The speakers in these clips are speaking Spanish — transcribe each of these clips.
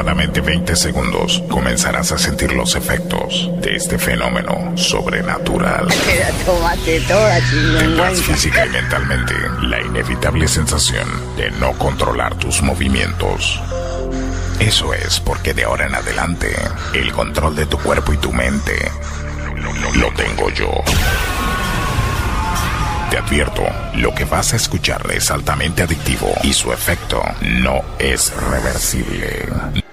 aproximadamente 20 segundos comenzarás a sentir los efectos de este fenómeno sobrenatural. Tendrás física y mentalmente la inevitable sensación de no controlar tus movimientos. Eso es porque de ahora en adelante el control de tu cuerpo y tu mente lo tengo yo. Te advierto, lo que vas a escuchar es altamente adictivo y su efecto no es reversible.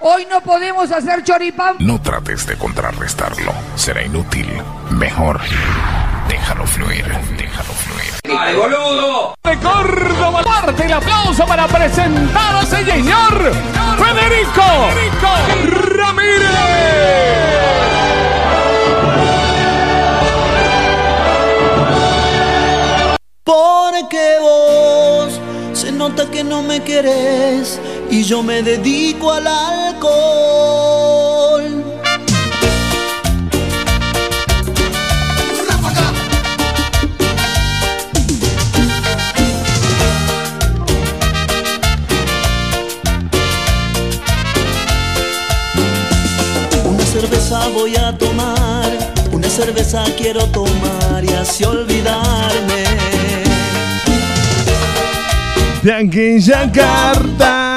Hoy no podemos hacer choripán. No trates de contrarrestarlo, será inútil. Mejor, déjalo fluir, déjalo fluir. ¡Ay, boludo! De Córdoba, parte el aplauso para presentar a ese señor Federico Ramírez. Porque vos se nota que no me querés y yo me dedico al alcohol. Una cerveza voy a tomar, una cerveza quiero tomar y así olvidarme de carta. De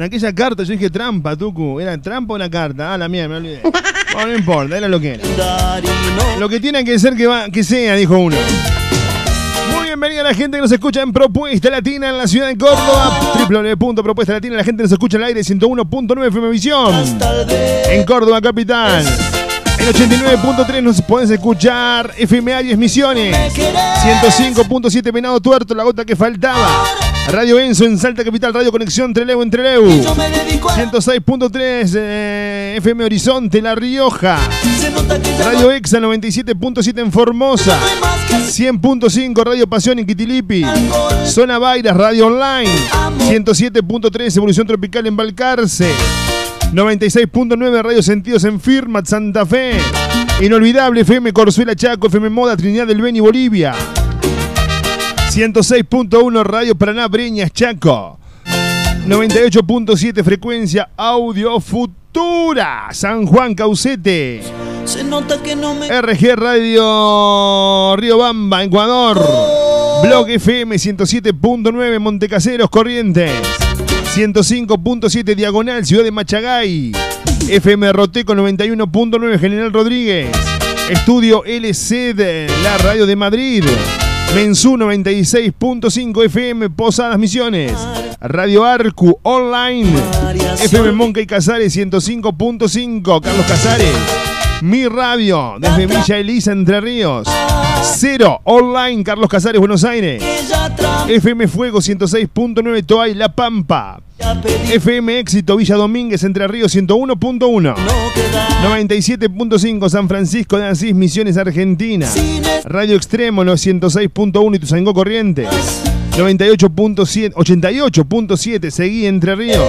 De aquella carta, yo dije trampa, Tucu. ¿Era trampa o una carta? Ah, la mía, me olvidé. No, no importa, era lo que era. Lo que tiene que ser que, va, que sea, dijo uno. Muy bienvenida a la gente que nos escucha en Propuesta Latina en la ciudad de Córdoba. www.propuesta latina. La gente nos escucha en el aire 101.9 FM Visión. En Córdoba Capital. En 89.3 nos puedes escuchar FM Aries Misiones. 105.7 Venado Tuerto, la gota que faltaba. Radio Enzo en Salta Capital, Radio Conexión Treleu en Treleu. 106.3 eh, FM Horizonte, La Rioja. Radio Exa 97.7 en Formosa. 100.5 Radio Pasión en Quitilipi. Zona Bairas, Radio Online. 107.3 Evolución Tropical en Balcarce. 96.9 Radio Sentidos en Firmat, Santa Fe. Inolvidable FM Corzuela Chaco, FM Moda Trinidad del Beni, Bolivia. 106.1 Radio Paraná Breñas, Chaco. 98.7 frecuencia Audio Futura, San Juan Caucete. Se nota que no me RG Radio Río Bamba, Ecuador. Blog FM 107.9 Montecaseros, Corrientes. 105.7 Diagonal, Ciudad de Machagay. FM Roteco 91.9 General Rodríguez. Estudio LC de la Radio de Madrid. Mensú 96.5 FM Posadas Misiones. Radio Arcu Online. FM Monca y Casares 105.5 Carlos Casares. Mi Radio desde Villa Elisa Entre Ríos. Cero Online Carlos Casares Buenos Aires. FM Fuego 106.9 Toay La Pampa. FM Éxito Villa Domínguez Entre Ríos 101.1. 97.5 San Francisco de Asís Misiones Argentina. Radio Extremo 106.1 Ituzangó Corrientes. 98.7 88.7 Seguí Entre Ríos.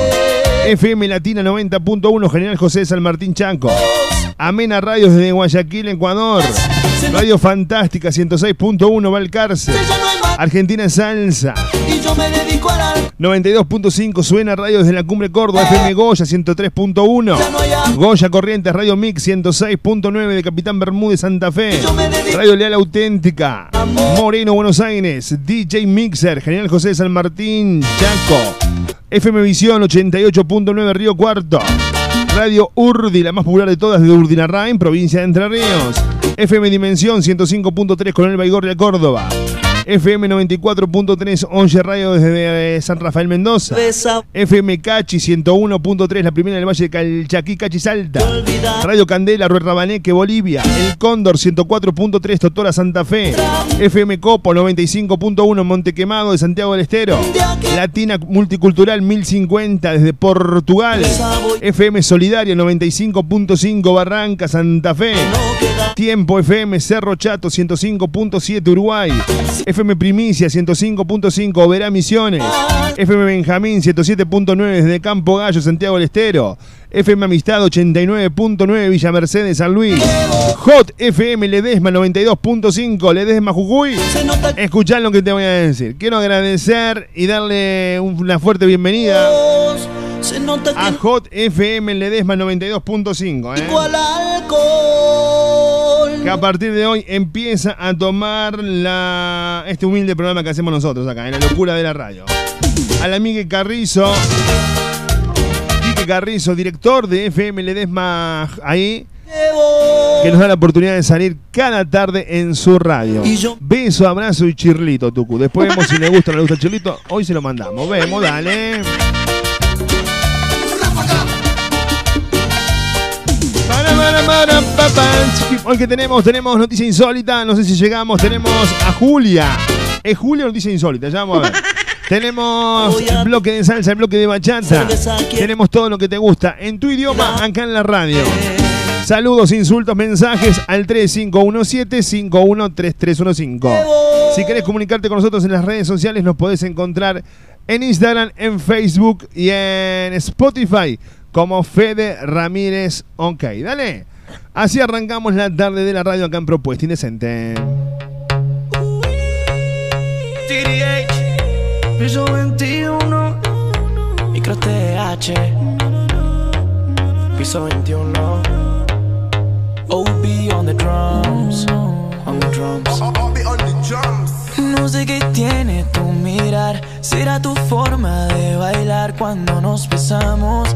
FM Latina 90.1 General José San Martín Chaco. Amena Radios desde Guayaquil, Ecuador. Radio Fantástica 106.1 Valcarce. Argentina Salsa. 92.5 suena radio desde la Cumbre Córdoba, FM Goya 103.1. Goya Corrientes, Radio Mix 106.9 de Capitán Bermúdez Santa Fe. Radio Leal Auténtica. Moreno Buenos Aires, DJ Mixer, General José San Martín, Chaco. FM Visión 88.9 Río Cuarto. Radio Urdi, la más popular de todas de Urdinarrain, provincia de Entre Ríos. FM Dimensión 105.3 Coronel Baigorria, Córdoba. FM 94.3 Onge Radio desde San Rafael Mendoza. FM Cachi 101.3 la primera del Valle de Calchaquí, Cachi Salta. Radio Candela, Rue Rabaneque, Bolivia. El Cóndor 104.3 Totora Santa Fe. FM Copo 95.1 Montequemado de Santiago del Estero. Latina Multicultural 1050 desde Portugal. FM Solidaria 95.5 Barranca, Santa Fe. Tiempo FM Cerro Chato 105.7 Uruguay. FM Primicia 105.5 Verá Misiones. FM Benjamín 107.9 desde Campo Gallo, Santiago del Estero. FM Amistad 89.9 Villa Mercedes San Luis. Hot FM Ledesma 92.5 Ledesma Jujuy. Escuchá lo que te voy a decir. Quiero agradecer y darle una fuerte bienvenida a Hot FM Ledesma 92.5. ¿eh? Que a partir de hoy empieza a tomar la, este humilde programa que hacemos nosotros acá, en la locura de la radio. A la Carrizo, Quique Carrizo, director de FM Ledesma ahí, que nos da la oportunidad de salir cada tarde en su radio. Beso, abrazo y chirlito, Tucu. Después vemos si le gusta o no le gusta el chirlito. Hoy se lo mandamos. Vemos, dale. Hoy que tenemos, tenemos noticia insólita, no sé si llegamos, tenemos a Julia. Es Julia noticia insólita, ya vamos a ver. Tenemos el bloque de salsa, el bloque de bachata. Tenemos todo lo que te gusta en tu idioma acá en la radio. Saludos, insultos, mensajes al 3517-513315. Si querés comunicarte con nosotros en las redes sociales, nos podés encontrar en Instagram, en Facebook y en Spotify como Fede Ramírez. Ok, dale. Así arrancamos la tarde de la radio acá en Propuesta Indecente. Piso 21, micro TH, piso 21, OB on the drums, on the drums. No sé qué tiene tu mirar, será tu forma de bailar cuando nos besamos.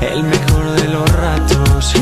el mejor de los ratos.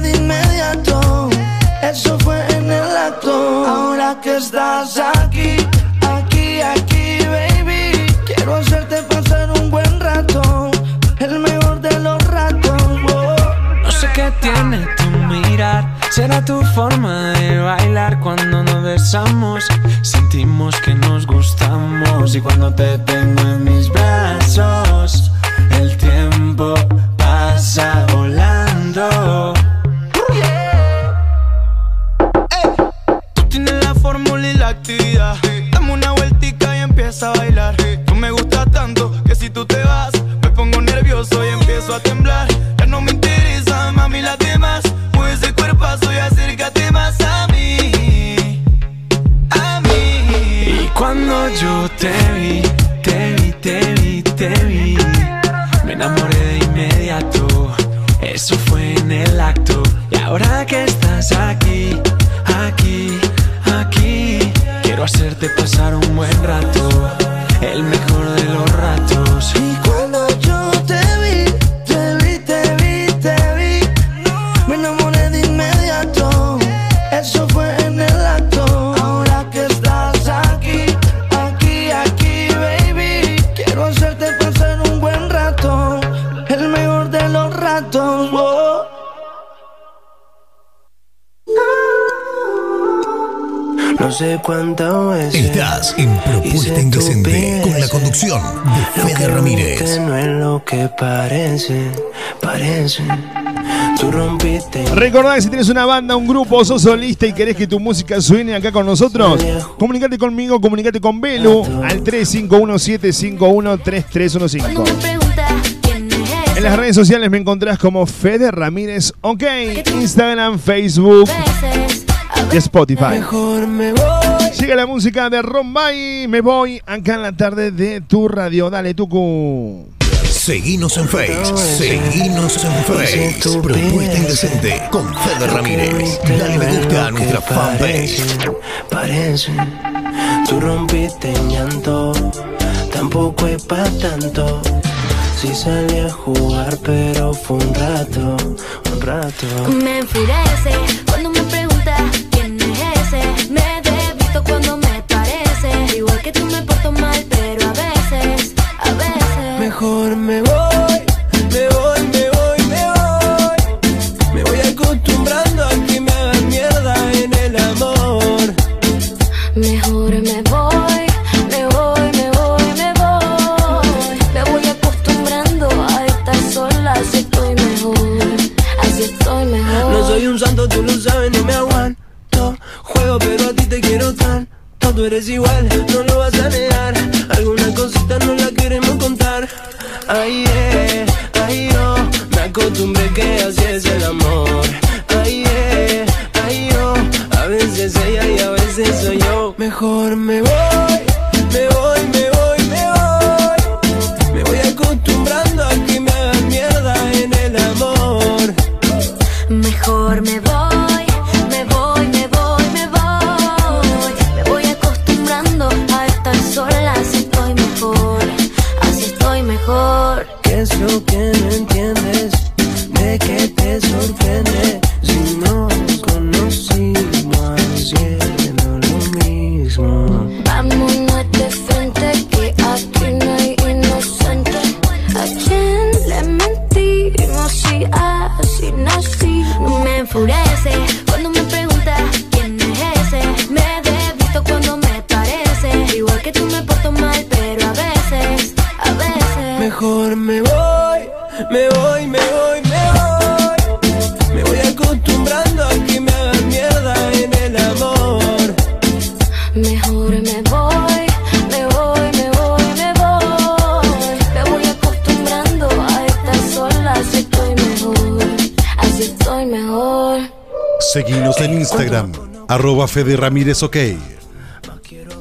De inmediato. Eso fue en el acto. Ahora que estás aquí, aquí, aquí, baby, quiero hacerte pasar un buen rato, el mejor de los ratos. No sé qué tiene tu mirar, será tu forma de bailar cuando nos besamos. Sentimos que nos gustamos y cuando te tengo en mis brazos, Estás en Indecente con la conducción de Fede Ramírez. No es lo que parece, parece. Tú rompiste. Recordá que si tienes una banda, un grupo, sos solista y querés que tu música suene acá con nosotros, comunicate conmigo, comunicate con Belu al 351-751-3315. En las redes sociales me encontrás como Fede Ramírez, ok, Instagram, Facebook y Spotify. Llega la música de Rombay, me voy acá en la tarde de tu radio, dale Tucu. Seguinos en Face, seguinos en Face. Propuesta Indecente con Fede Ramírez. Dale me gusta a nuestra fanpage. Parece, tú rompiste en llanto, tampoco es para tanto. Si salí a jugar, pero fue un rato, un rato. Me enfurece que tú me porto mal, pero a veces, a veces. Mejor me voy, Tú eres igual, no lo vas a negar. Alguna cosita no la queremos contar. Ay, eh, ay, yo. Me acostumbré que así es el amor. Arroba Fede Ramírez OK.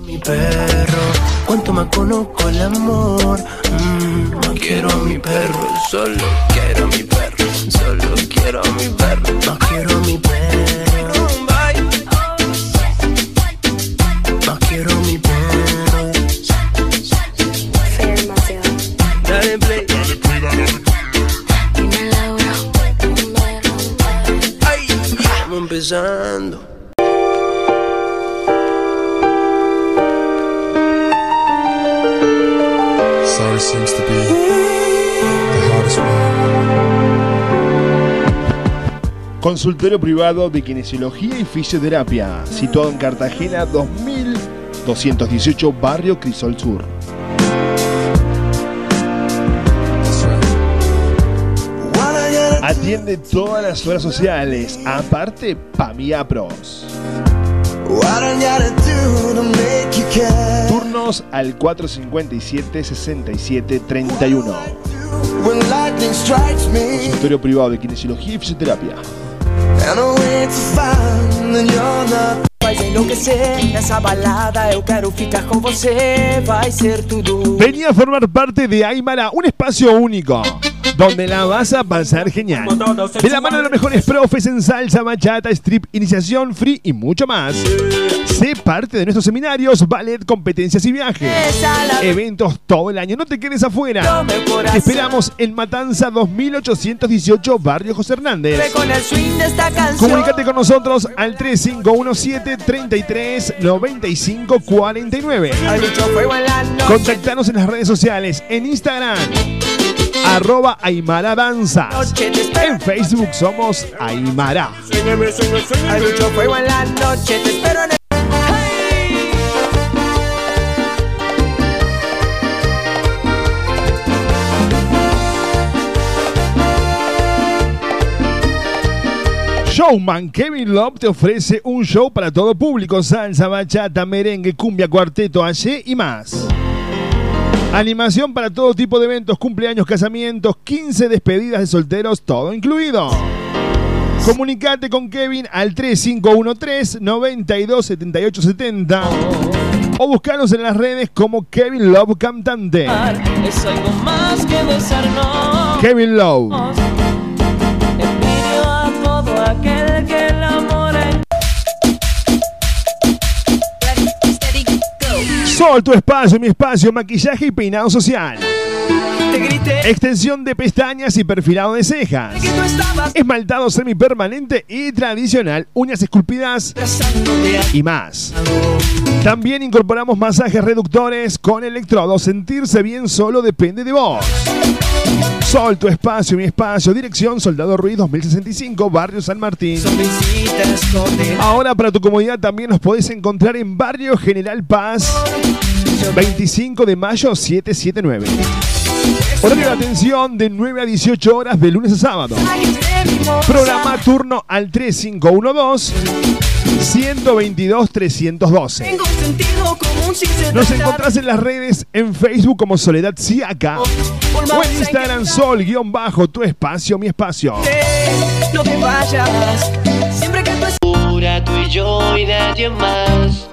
mi perro. Cuanto más conozco el amor, mm, no quiero a mi perro, solo quiero a mi perro, solo quiero a mi perro, no quiero a mi perro. No quiero a mi perro. Dale play. Ay, estamos empezando. Consultorio privado de kinesiología y fisioterapia, situado en Cartagena 2218, barrio Crisol Sur. Atiende todas las horas sociales, aparte Pamiapros. Turnos al 457-6731. Consultorio privado de kinesiología y fisioterapia. Faz enlouquecer nessa balada, eu quero ficar com você, vai ser tudo. Venía a formar parte de Aymara, un espacio único. Donde la vas a pasar genial. De la mano de los mejores profes en salsa, bachata, strip, iniciación, free y mucho más. Sé parte de nuestros seminarios, ballet, competencias y viajes. Eventos todo el año. No te quedes afuera. Te esperamos en Matanza 2818, Barrio José Hernández. Comunícate con nosotros al 3517 33 95 49. Hay mucho fuego en la noche. Contactanos en las redes sociales, en Instagram, arroba Aymara Danza. En Facebook somos Aymara. Showman Kevin Love te ofrece un show para todo público, salsa, bachata, merengue, cumbia, cuarteto, allí y más. Animación para todo tipo de eventos, cumpleaños, casamientos, 15 despedidas de solteros, todo incluido. Comunicate con Kevin al 3513 927870 o buscanos en las redes como Kevin Love Cantante. Es algo más que besarnos. Kevin Love. Sol, tu espacio, mi espacio, maquillaje y peinado social. Extensión de pestañas y perfilado de cejas. Esmaltado semipermanente y tradicional, uñas esculpidas y más. También incorporamos masajes reductores con electrodos. Sentirse bien solo depende de vos. Sol, tu espacio, mi espacio. Dirección Soldado Ruiz 2065, Barrio San Martín. Ahora para tu comodidad también nos podés encontrar en Barrio General Paz, 25 de mayo 779. Horario de atención de 9 a 18 horas de lunes a sábado. Programa turno al 3512 122 312. Tengo sentido común si se Nos trata encontrás en las redes en Facebook como Soledad Siaca o en Instagram Sol guion bajo tu espacio mi espacio. No te vayas. Siempre que tú y yo y nadie más.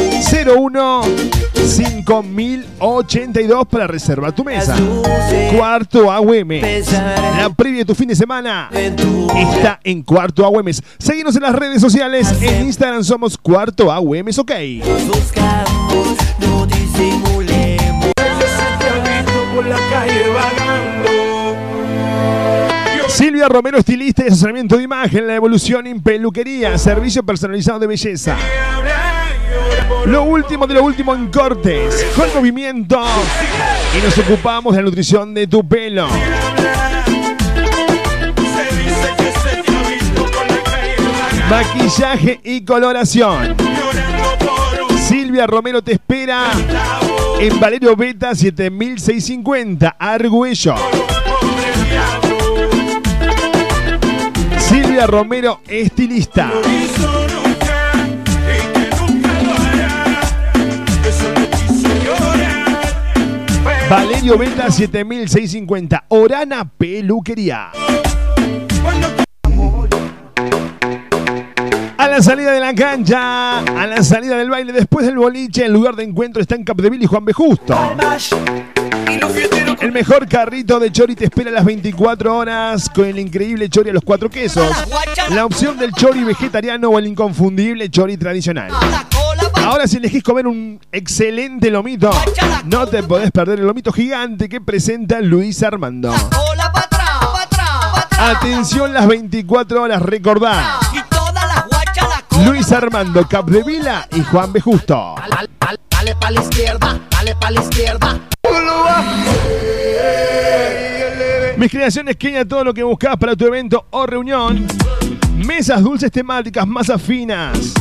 01 5082 para reservar tu mesa. Cuarto AUM. La previa de tu fin de semana está en Cuarto AUM. Seguimos en las redes sociales. En Instagram somos Cuarto AUM. Ok. Silvia Romero, estilista y asesoramiento de imagen, la evolución en peluquería, servicio personalizado de belleza. Lo último de lo último en cortes, con movimiento. Y nos ocupamos de la nutrición de tu pelo. Maquillaje y coloración. Silvia Romero te espera en Valerio Beta 7650, Argüello. Silvia Romero, estilista. Valerio Beta 7650, Orana Peluquería. A la salida de la cancha, a la salida del baile, después del boliche, el lugar de encuentro está en Capdeville y Juan B. Justo. El mejor carrito de chori te espera las 24 horas con el increíble chori a los cuatro quesos. La opción del chori vegetariano o el inconfundible chori tradicional. Ahora si elegís comer un excelente lomito, no te podés perder el lomito gigante que presenta Luis Armando. Atención las 24 horas, recordá. Luis Armando Capdevila y Juan B. Justo. Dale pa' la izquierda, dale pa' la izquierda. Mis creaciones Kenia, todo lo que buscas para tu evento o reunión. Mesas dulces temáticas, masas finas,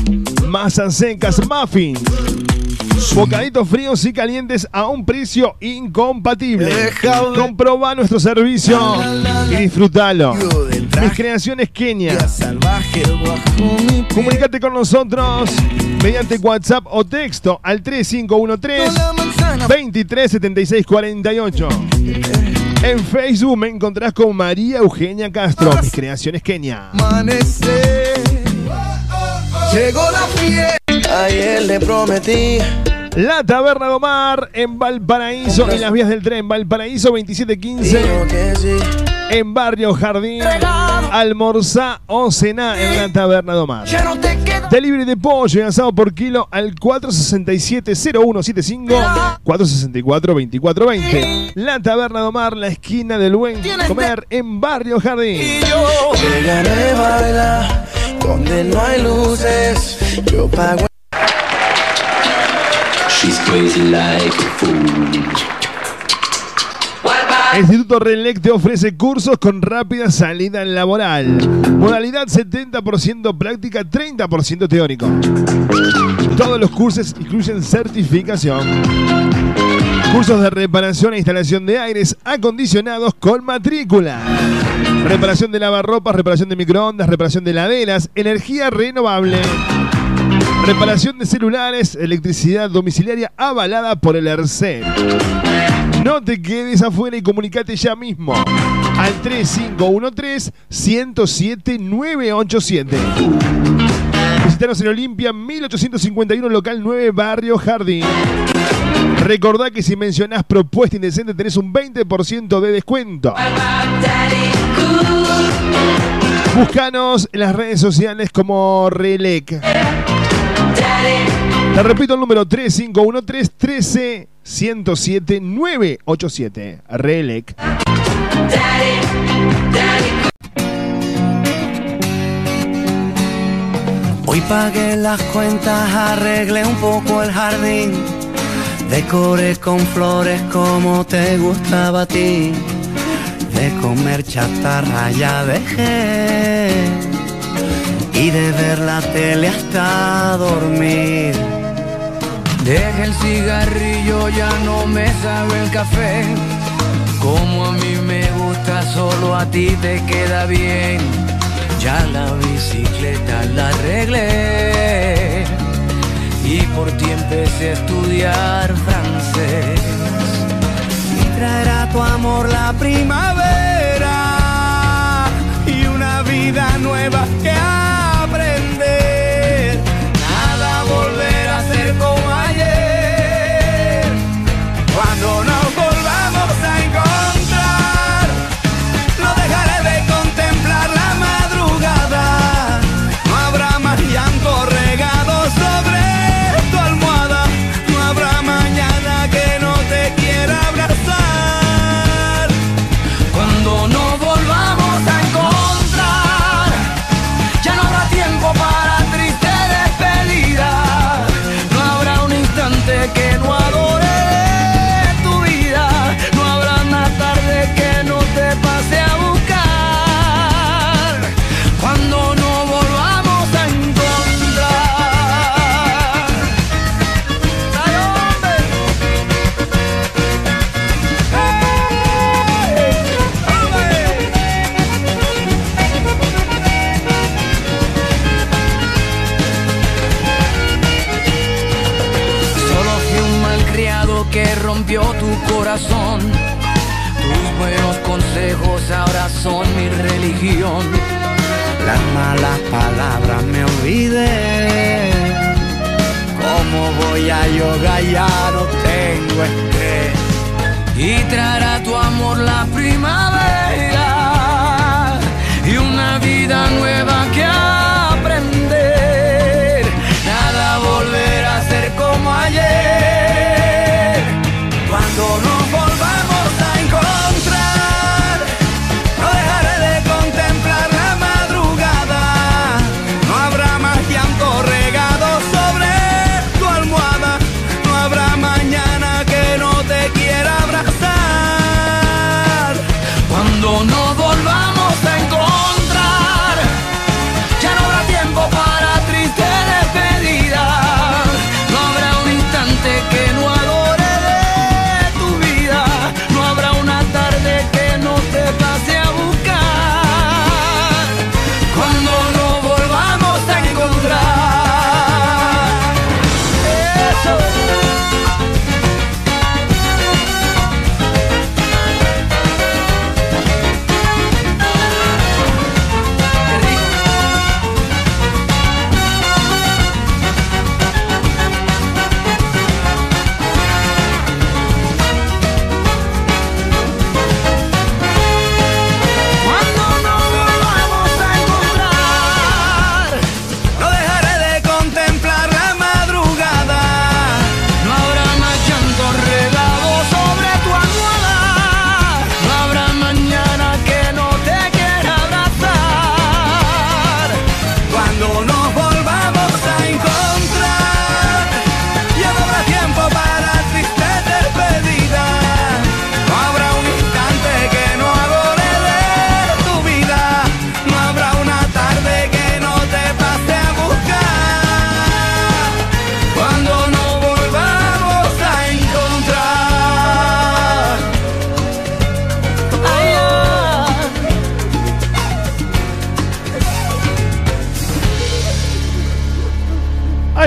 masas secas, muffins. Bocaditos fríos y calientes a un precio incompatible. Comproba nuestro servicio y disfrútalo. Mis creaciones Kenia. Comunicate con nosotros mediante WhatsApp o texto al 3513 237648. En Facebook me encontrás con María Eugenia Castro, mis creaciones Kenia. Llegó la fiesta. Ayer le prometí. La Taberna de Omar en Valparaíso, en las vías del tren, Valparaíso 2715. En Barrio Jardín, almorzá o cená en la Taberna de Omar. Delivery de pollo y asado por kilo al 467-0175, 464-2420. La Taberna de Omar, la esquina del buen comer en Barrio Jardín. Llegaré a bailar donde no hay luces. Yo pago. She's crazy like a fool. El Instituto Relec te ofrece cursos con rápida salida laboral. Modalidad 70% práctica, 30% teórico. Todos los cursos incluyen certificación. Cursos de reparación e instalación de aires acondicionados con matrícula. Reparación de lavarropas, reparación de microondas, reparación de laderas, energía renovable. Reparación de celulares, electricidad domiciliaria avalada por el ERCE. No te quedes afuera y comunicate ya mismo al 3513-107-987. Visítanos en Olimpia 1851, local 9, barrio Jardín. Recordá que si mencionás propuesta indecente tenés un 20% de descuento. Búscanos en las redes sociales como Relec. Te repito el número 3513 13 107 987. Relec. Hoy pagué las cuentas, arreglé un poco el jardín, decoré con flores como te gustaba a ti, de comer chatarra ya dejé y de ver la tele hasta dormir. Deja el cigarrillo, ya no me sabe el café. Como a mí me gusta, solo a ti te queda bien. Ya la bicicleta la arreglé y por ti empecé a estudiar francés. Y traerá tu amor la primavera y una vida nueva que aprender. Tus buenos consejos ahora son mi religión. Las malas palabras me olvidé. ¿Cómo voy a yoga? Ya no tengo estrés. Y traerá tu amor la primavera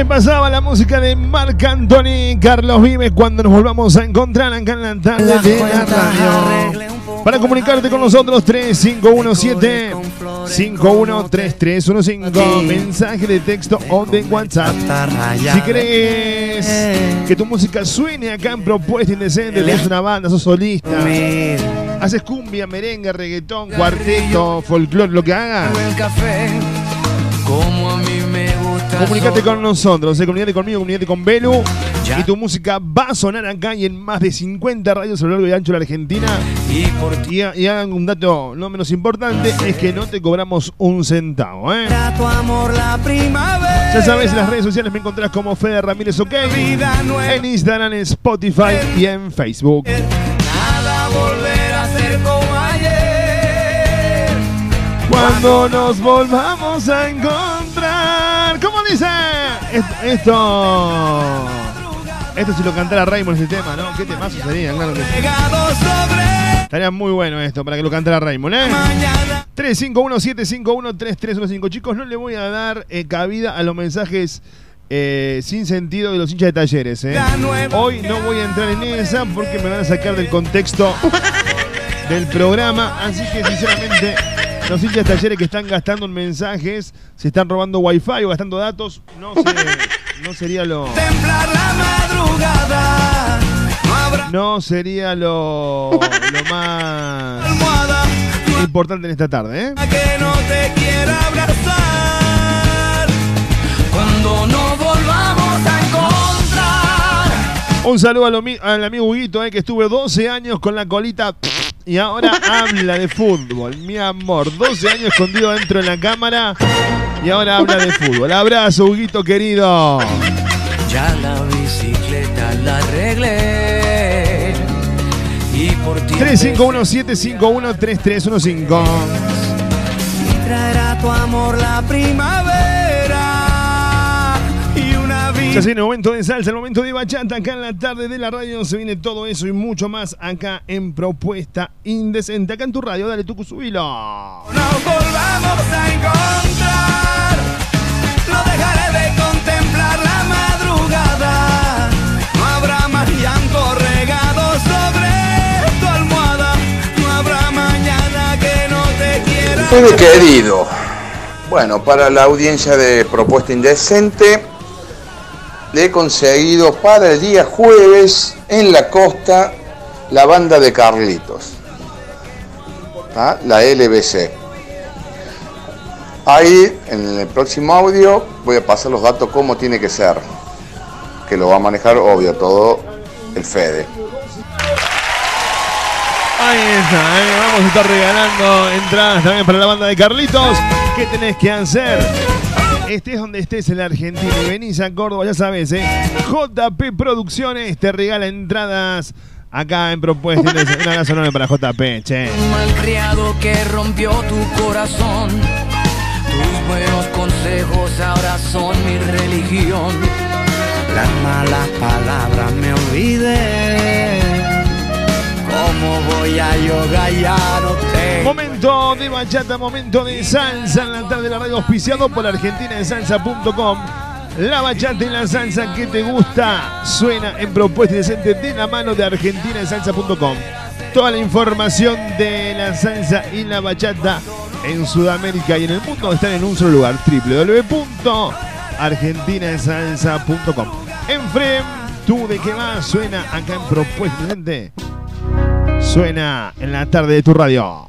Ahí pasaba la música de Marc Anthony Carlos Vives cuando nos volvamos a encontrar acá en la tarde de la radio. Para comunicarte con nosotros, 3517 513315 mensaje de texto o de WhatsApp. Si crees que tu música suene acá en Propuesta Indecente, tenés una banda, sos solista, haces cumbia, merengue, reggaetón, cuarteto, folclore, lo que hagas. Como a mí me gusta. Comunicate con nosotros, eh, comunicate conmigo, comunicate con Belu. Y tu música va a sonar acá y en más de 50 radios a lo largo y ancho de la Argentina. Y, por y, y hagan un dato no menos importante, es que no te cobramos un centavo, ¿eh? tu amor la primavera. Ya sabes, en las redes sociales me encontrás como Fede Ramírez OK. En Instagram, en Spotify y en Facebook. Nada volver a ser como ayer. Cuando nos volvamos a encontrar. ¿Cómo dice? Esto. Esto, si lo cantara Raymond ese tema, ¿no? ¿Qué temazo sería? Estaría muy bueno esto para que lo cantara Raymond, ¿eh? 351-751-3315. Chicos, no le voy a dar eh, cabida a los mensajes eh, sin sentido de los hinchas de talleres, ¿eh? Hoy no voy a entrar en esa porque me van a sacar del contexto del programa. Así que, sinceramente, los hinchas talleres que están gastando en mensajes, se están robando wifi o gastando datos, no, sería lo. Templar la madrugada. No habrá No sería lo, lo más importante en esta tarde, ¿eh? que no te quiera abrazar. Un saludo al, amigo Huguito, eh, que estuve 12 años con la colita y ahora habla de fútbol. Mi amor, 12 años escondido dentro de la cámara y ahora habla de fútbol. Abrazo, Huguito querido. Ya la bicicleta la arreglé. Y por ti. 351-751-3315. Y traerá tu amor la primavera. Ya se viene el momento de salsa, el momento de bachata acá en la tarde de la radio. Se viene todo eso y mucho más acá en Propuesta Indecente. Acá en tu radio, dale tu subilo. Nos volvamos a encontrar. No dejaré de contemplar la madrugada. No habrá más llanto regado sobre tu almohada. No habrá mañana que no te quiera. Muy querido. Bueno, para la audiencia de Propuesta Indecente, le he conseguido para el día jueves en la costa la banda de Carlitos, ¿tá? la LBC. Ahí, en el próximo audio, voy a pasar los datos como tiene que ser, que lo va a manejar, obvio, todo el Fede. Ahí está, ¿eh? vamos a estar regalando entradas también para la banda de Carlitos. ¿Qué tenés que hacer? Estés donde estés en la Argentina y venís a Córdoba, ya sabes, ¿eh? JP Producciones te regala entradas acá en Propuesta. Un abrazo enorme para JP, che. Un malcriado que rompió tu corazón. Tus buenos consejos ahora son mi religión. Las malas palabras me olvidé. ¿Cómo voy a no tengo. Momento de bachata, momento de salsa en la tarde de la radio auspiciado por argentinadesalsa.com. La bachata y la salsa que te gusta suena en propuesta decente de la mano de argentinadesalsa.com. Toda la información de la salsa y la bachata en Sudamérica y en el mundo están en un solo lugar, www.argentinadesalsa.com. Enfrem, tú de qué más suena acá en propuesta decente. Suena en la tarde de tu radio.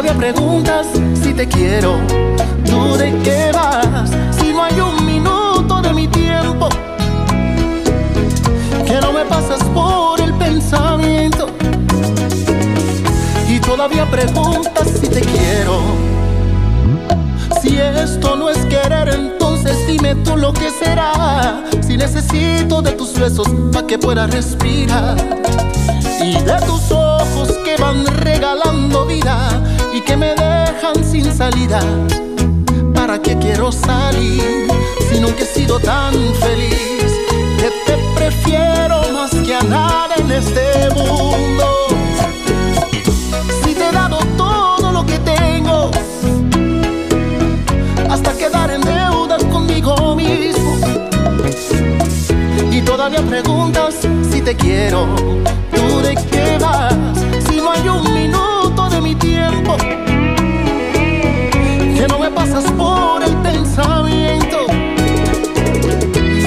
todavía preguntas si te quiero, tú de qué vas, si no hay un minuto de mi tiempo. Que no me pasas por el pensamiento. Y todavía preguntas si te quiero. Si esto no es querer, entonces dime tú lo que será. Si necesito de tus besos para que pueda respirar. Y de tus ojos que van regalando vida y que me dejan sin salida. ¿Para qué quiero salir si nunca he sido tan feliz? Que te prefiero más que a nada en este mundo. Si te he dado todo lo que tengo, hasta quedar en deuda conmigo mismo. Y todavía preguntas si te quiero, tú de qué vas, si no hay un minuto que no me pasas por el pensamiento.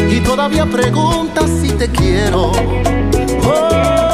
Y todavía preguntas si te quiero. Oh,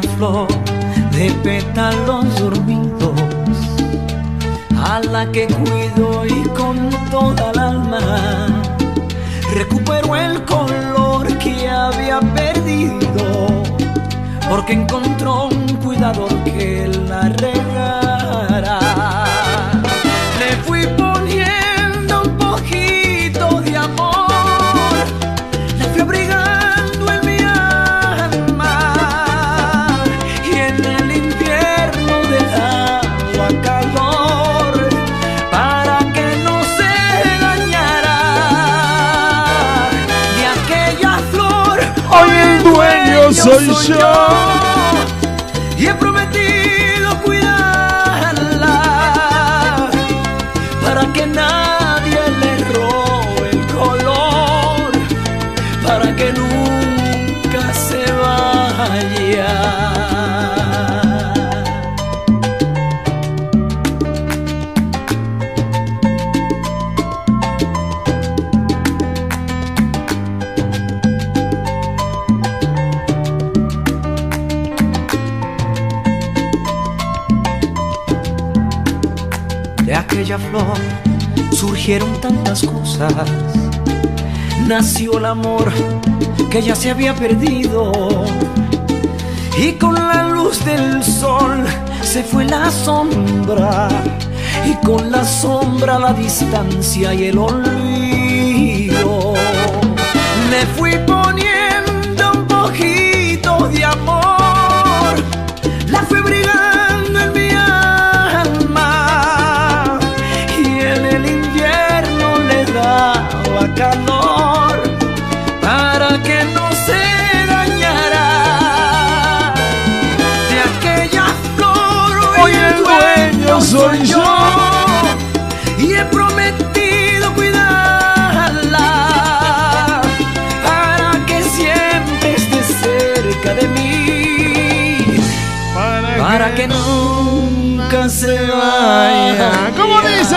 flor de pétalos dormidos, a la que cuido y con toda el alma. Recuperó el color que había perdido, porque encontró un cuidador dueño soy tantas cosas. Nació el amor que ya se había perdido. Y con la luz del sol se fue la sombra. Y con la sombra la distancia y el olvido. Le fui poniendo un poquito de amor. Soy yo. Y he prometido cuidarla para que siempre esté cerca de mí. Para, que, nunca se vaya. ¿Cómo dice?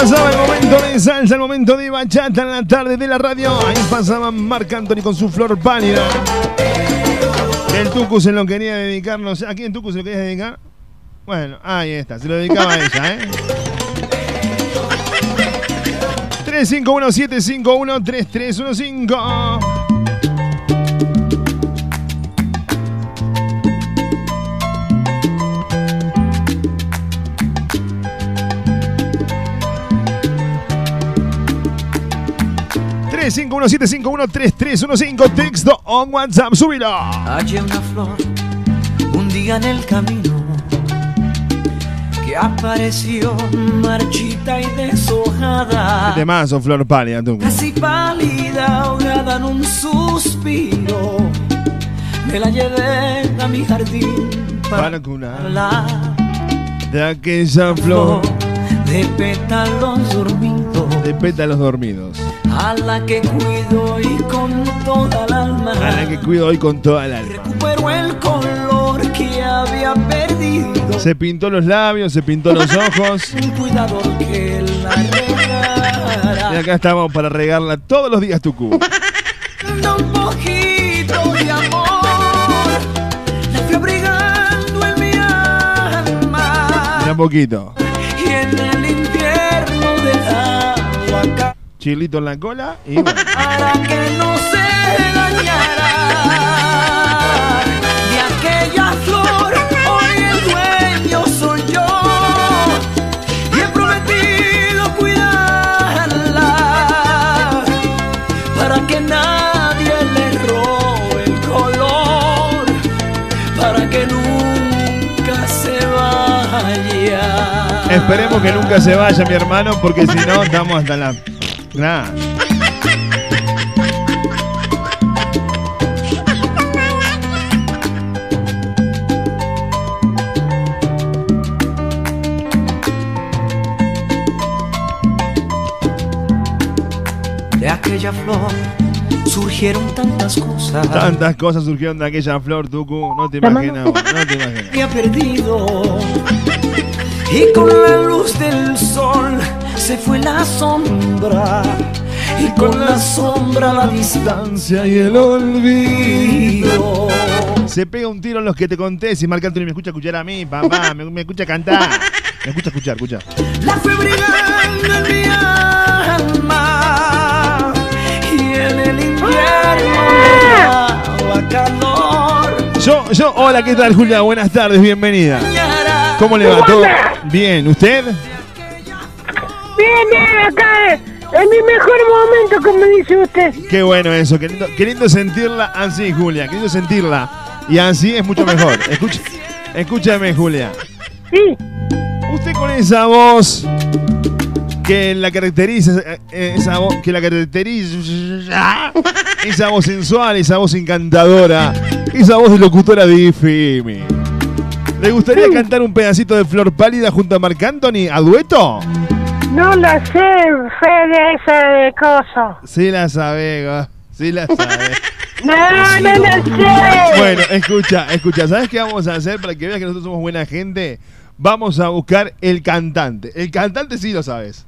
pasaba el momento de salsa, el momento de bachata en la tarde de la radio. Ahí pasaban Marc Anthony con su flor pálida. El Tucu se lo quería dedicarnos. ¿A quién Tucu se lo quería dedicar? Bueno, ahí está, se lo dedicaba a ella, ¿eh? 351 751 3315 951-751-3315. Texto o WhatsApp, súbilo. Hallé una flor un día en el camino que apareció marchita y deshojada. ¿Qué más, o flor pálida tú? Casi pálida, ahogada en un suspiro. Me la llevé a mi jardín para, para de aquella flor. flor de pétalos dormidos. De pétalos dormidos a la que cuido y con toda el alma. A la que cuido hoy con toda el alma. Recuperó el color que había perdido. Se pintó los labios, se pintó los ojos. Un cuidador que la regara. Y acá estamos para regarla todos los días, Tucu. un poquito de amor. La fui abrigando en mi alma. Mira un poquito. Chilito en la cola y bueno. para que no se dañara. De aquella flor, hoy el dueño soy yo. Y he prometido cuidarla para que nadie le robe el color. Para que nunca se vaya. Esperemos que nunca se vaya, mi hermano, porque si no, estamos hasta la. Nah. De aquella flor surgieron tantas cosas. Tantas cosas surgieron de aquella flor, Tucu. No te imaginas, no te imaginas. había perdido. Y con la luz del sol se fue la sombra. Y con la sombra la distancia y el olvido. Se pega un tiro en los que te conté. Si Marc Anthony me escucha escuchar a mí, papá, me, me escucha cantar. Me escucha escuchar, escucha. La fue brigando en mi alma. Y en el invierno calor. Yo, yo, hola, ¿qué tal, Julia? Buenas tardes, bienvenida. ¿Cómo le va? ¿Todo bien? ¿Usted? Acá es, es mi mejor momento, como dice usted. Qué bueno eso, qué lindo, qué lindo sentirla así, Julia, qué lindo sentirla. Y así es mucho mejor. Escucha, escúchame, Julia. Sí. Usted con esa voz que la caracteriza, eh, esa voz que la caracteriza, esa voz sensual, esa voz encantadora, esa voz de locutora de. ¿Le gustaría cantar un pedacito de Flor Pálida junto a Marc Anthony a dueto? No la sé, Fede, esa de coso. Sí la sabe, go. sí la sabe. No, no la sé. Bueno, escucha, escucha, ¿sabes qué vamos a hacer para que veas que nosotros somos buena gente? Vamos a buscar el cantante. El cantante sí lo sabes.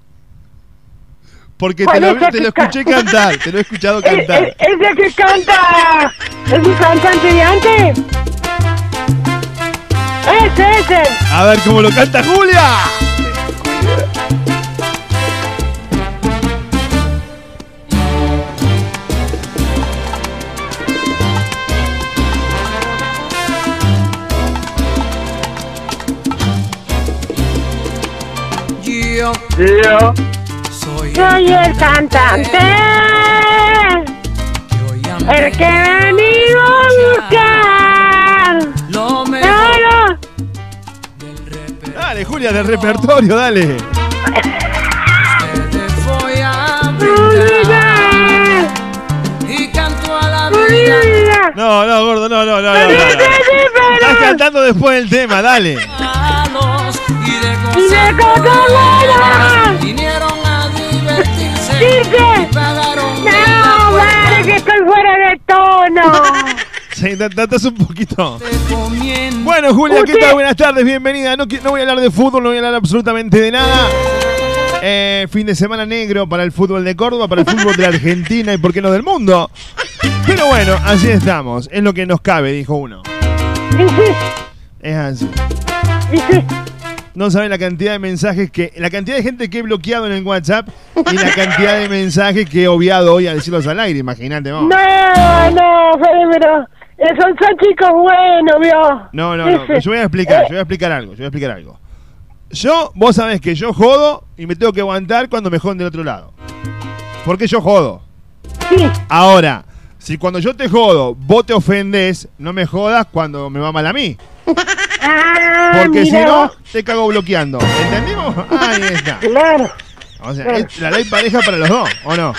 Porque te ¿Cuál lo, te lo escuché ca- cantar, te lo he escuchado ¿Es, cantar. es, es el que canta? ¿Es un cantante de antes? Ese, ese. A ver cómo lo canta Julia. Yo Yo soy soy el cantante. El que he venido a buscar. lo Claro. Dale, Julia, del repertorio, dale. No, no, gordo, no, no, no. no, no, no. Estás cantando después del tema, dale. Y de Y de Coca-Cola. vinieron a divertirse Dice. y pagaron No, vale, que estoy fuera de tono. Sí, ta- ta- estás un poquito. Bueno, Julia, ¿qué tal? Buenas tardes, bienvenida. No, no voy a hablar de fútbol, no voy a hablar absolutamente de nada. Eh, fin de semana negro para el fútbol de Córdoba, para el fútbol de la Argentina y por qué no del mundo. Pero bueno, así estamos. Es lo que nos cabe, dijo uno. Es así. No saben la cantidad de mensajes que. La cantidad de gente que he bloqueado en el WhatsApp y la cantidad de mensajes que he obviado hoy a decirlos al aire, imagínate vos. No, no, pero esos son chicos buenos, vio. No, no, no. Yo voy a explicar, yo voy a explicar algo, yo voy a explicar algo. Yo, vos sabés que yo jodo y me tengo que aguantar cuando me joden del otro lado. Porque yo jodo. Sí. Ahora, si cuando yo te jodo, vos te ofendés, no me jodas cuando me va mal a mí. Ah, Porque si no, te cago bloqueando. ¿Entendimos? Ahí está. Claro. O sea, la ley pareja para los dos, ¿o no?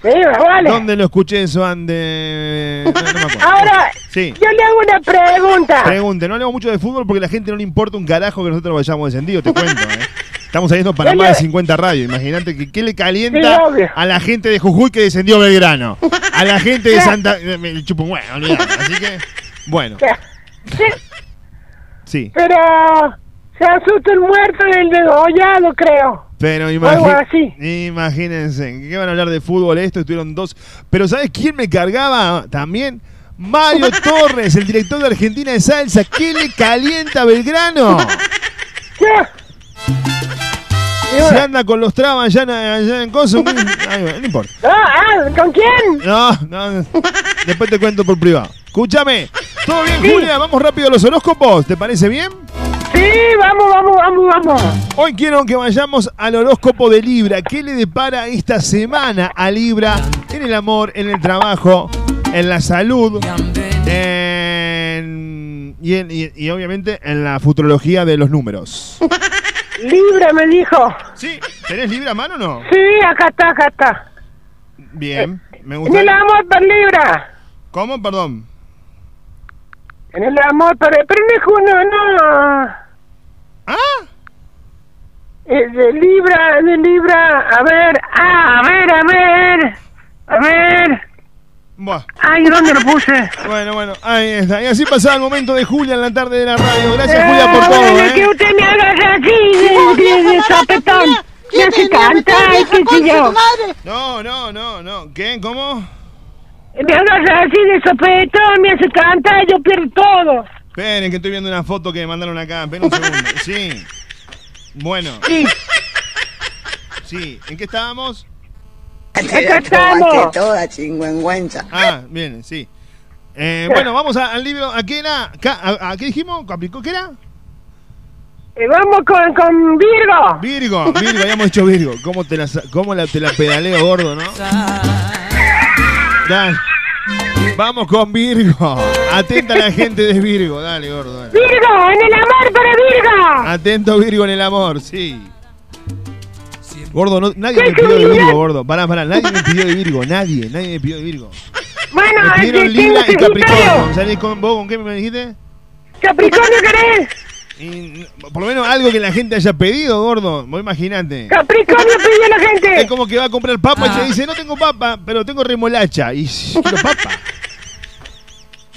Sí, vale. ¿Dónde lo escuché eso antes? No, no me acuerdo. Ahora, Sí. yo le hago una pregunta. Pregunte, no hablemos mucho de fútbol porque a la gente no le importa un carajo que nosotros vayamos descendidos, te cuento, ¿eh? Estamos saliendo para más de 50 radios. Imagínate que qué le calienta a la gente de Jujuy que descendió Belgrano. A la gente de Santa. Me chupo un huevo. Así que, bueno, Sí, sí. pero se asusta el muerto del degollado, creo. Pero así. imagínense, que van a hablar de fútbol esto, estuvieron dos. Pero ¿sabes quién me cargaba también? Mario Torres, el director de Argentina de Salsa. ¿Qué le calienta a Belgrano? Se anda con los trabas allá, en- en Coso. No importa. Ah, ah, ¿con quién? No, no, después te cuento por privado. Escúchame. ¿Todo bien, Julia? Vamos rápido a los horóscopos. ¿Te parece bien? Sí, vamos, vamos, vamos, vamos. Hoy quiero que vayamos al horóscopo de Libra. ¿Qué le depara esta semana a Libra en el amor, en el trabajo, en la salud en- y, en- y- y obviamente en la futurología de los números? Libra me dijo. Sí, ¿tenés Libra a mano o no? Sí, acá está, acá está. Bien, me En gusta. el amor por Libra. ¿Cómo? Perdón. En el amor por... Pero no no. ¿Ah? Eh, de Libra, de Libra. A ver, ah, a ver, a ver. A ver. Buah. Ay, ¿dónde lo puse? Bueno, bueno, ahí está. Y así pasaba el momento de Julia en la tarde de la radio. Gracias, Eh, Julia, por todo, bueno, ¿eh? que usted me haga así, de, de, de sopetón. Me hace cantar, qué sé yo. No, no, no, no. ¿Qué? ¿Cómo? Me hagas así de sopetón, me hace cantar, yo pierdo todo. Esperen, que estoy viendo una foto que me mandaron acá. Esperen un segundo. Sí. Bueno. Sí. Sí. ¿En qué estábamos? Acá estamos. toda chingüengüenza. Ah, bien, sí. Eh, bueno, vamos a- al libro. ¿A qué era? ¿A, a qué dijimos? ¿Caprico? ¿Qué era? Eh, vamos con, con Virgo. Virgo, Virgo, habíamos dicho Virgo. ¿Cómo te la, cómo la, te la pedaleo, gordo, no? Dale. Vamos con Virgo. Atenta a la gente de Virgo. Dale, gordo. dale. Virgo, en el amor para Virgo. Atento Virgo en el amor, sí. Gordo, no- nadie ¿Qué me pidió de? Virgo, gordo. Pará, pará, nadie me pidió de Virgo, nadie, nadie me pidió de Virgo. Bueno, Me pidieron tengo y Capricornio. ¿Salís con vos con qué me dijiste? Capricornio querés. Y, por lo menos algo que la gente haya pedido, gordo. Vos imaginate. Capricornio pidió la gente. Es como que va a comprar papa y te dice, no tengo papa, pero tengo remolacha. Y quiero papa.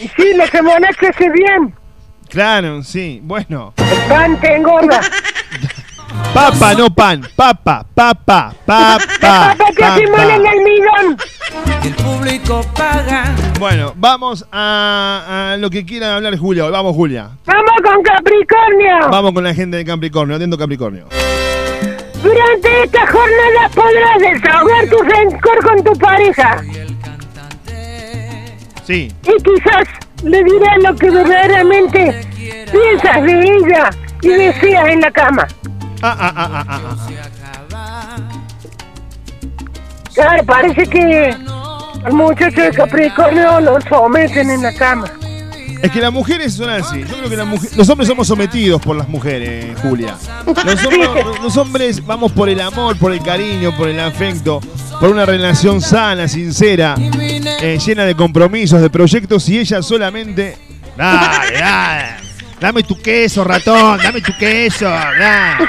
Y sí, semana que hace bien. Claro, sí. Bueno. El pan te engorda. Papa, no pan. Papa, papa, papa. Papa que el almidón. El público paga. Bueno, vamos a, a lo que quiera hablar Julia. hoy. Vamos, Julia. Vamos con Capricornio. Vamos con la gente de Capricornio. Atento Capricornio. Durante esta jornada podrás desahogar tu rencor con tu pareja. Sí. Y quizás le dirás lo que verdaderamente piensas de ella y deseas en la cama. Ah, ah, ah, ah, ah, ah. Claro, parece que al muchacho de Capricornio lo someten en la cama. Es que las mujeres son así. Yo creo que las mujeres, los hombres somos sometidos por las mujeres, Julia. Los hombres, los hombres vamos por el amor, por el cariño, por el afecto, por una relación sana, sincera, eh, llena de compromisos, de proyectos y ella solamente. Dale, dale. Dame tu queso, ratón, dame tu queso. dale.